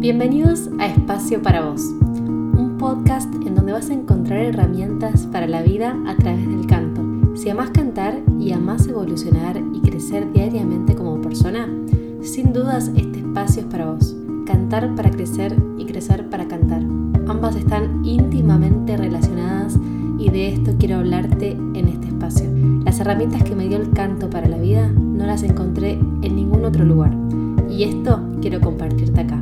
Bienvenidos a Espacio para Vos, un podcast en donde vas a encontrar herramientas para la vida a través del canto. Si amás cantar y amás evolucionar y crecer diariamente como persona, sin dudas este espacio es para vos. Cantar para crecer y crecer para cantar. Ambas están íntimamente relacionadas y de esto quiero hablarte en este espacio. Las herramientas que me dio el canto para la vida no las encontré en ningún otro lugar y esto quiero compartirte acá.